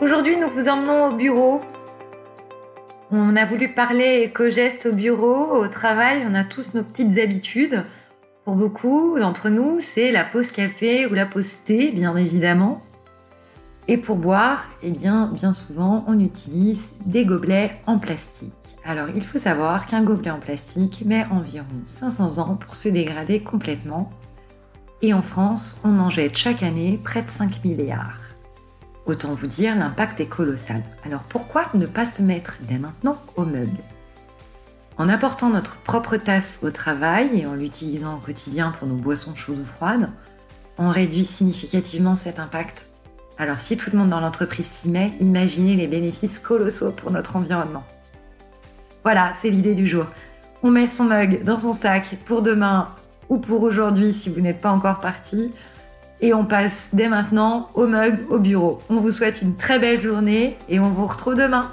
Aujourd'hui, nous vous emmenons au bureau. On a voulu parler éco-gestes au bureau, au travail. On a tous nos petites habitudes. Pour beaucoup d'entre nous, c'est la pause café ou la pause thé, bien évidemment. Et pour boire, eh bien, bien souvent, on utilise des gobelets en plastique. Alors, il faut savoir qu'un gobelet en plastique met environ 500 ans pour se dégrader complètement. Et en France, on en jette chaque année près de 5 milliards. Autant vous dire, l'impact est colossal. Alors pourquoi ne pas se mettre dès maintenant au mug En apportant notre propre tasse au travail et en l'utilisant au quotidien pour nos boissons chaudes ou froides, on réduit significativement cet impact alors si tout le monde dans l'entreprise s'y met, imaginez les bénéfices colossaux pour notre environnement. Voilà, c'est l'idée du jour. On met son mug dans son sac pour demain ou pour aujourd'hui si vous n'êtes pas encore parti. Et on passe dès maintenant au mug au bureau. On vous souhaite une très belle journée et on vous retrouve demain.